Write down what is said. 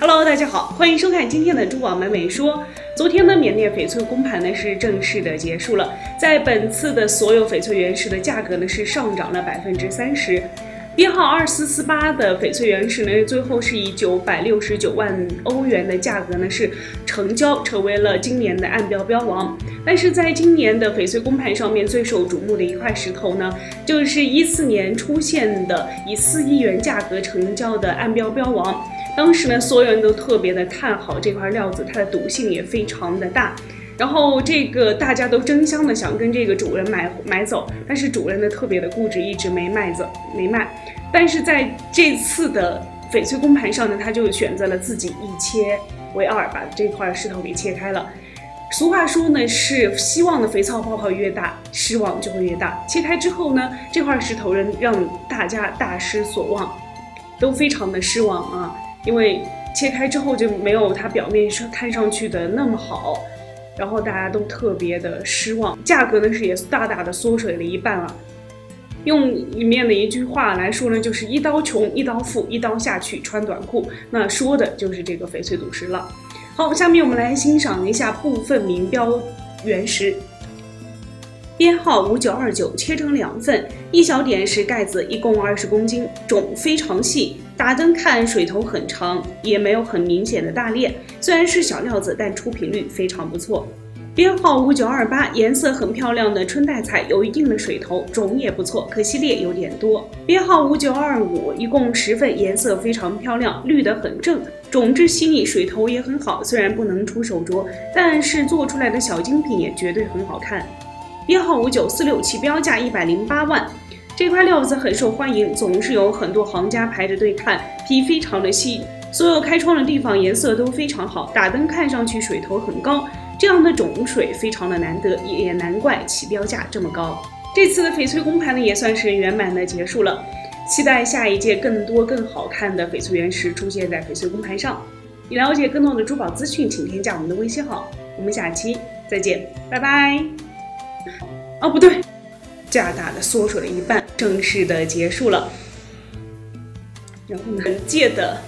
Hello，大家好，欢迎收看今天的珠宝美美说。昨天呢，缅甸翡翠公盘呢是正式的结束了，在本次的所有翡翠原石的价格呢是上涨了百分之三十。编号二四四八的翡翠原石呢，最后是以九百六十九万欧元的价格呢是成交，成为了今年的暗标标王。但是在今年的翡翠公盘上面，最受瞩目的一块石头呢，就是一四年出现的以四亿元价格成交的暗标标王。当时呢，所有人都特别的看好这块料子，它的赌性也非常的大。然后这个大家都争相的想跟这个主人买买走，但是主人呢特别的固执，一直没卖走，没卖。但是在这次的翡翠公盘上呢，他就选择了自己一切为二，把这块石头给切开了。俗话说呢，是希望的肥皂泡泡越大，失望就会越大。切开之后呢，这块石头人让大家大失所望，都非常的失望啊，因为切开之后就没有它表面上看上去的那么好。然后大家都特别的失望，价格呢是也大大的缩水了一半了。用里面的一句话来说呢，就是一刀穷，一刀富，一刀下去穿短裤。那说的就是这个翡翠赌石了。好，下面我们来欣赏一下部分名标原石，编号五九二九，切成两份，一小点是盖子，一共二十公斤，种非常细。打灯看水头很长，也没有很明显的大裂。虽然是小料子，但出品率非常不错。编号五九二八，颜色很漂亮的春带彩，有一定的水头，种也不错，可惜裂有点多。编号五九二五，一共十份，颜色非常漂亮，绿得很正，种质细腻，水头也很好。虽然不能出手镯，但是做出来的小精品也绝对很好看。编号五九四六，起标价一百零八万。这块料子很受欢迎，总是有很多行家排着队看，皮非常的细，所有开窗的地方颜色都非常好，打灯看上去水头很高，这样的种水非常的难得，也难怪起标价这么高。这次的翡翠公盘呢也算是圆满的结束了，期待下一届更多更好看的翡翠原石出现在翡翠公盘上。你了解更多的珠宝资讯，请添加我们的微信号，我们下期再见，拜拜。哦，不对。加大的缩水了一半，正式的结束了。然后呢，本届的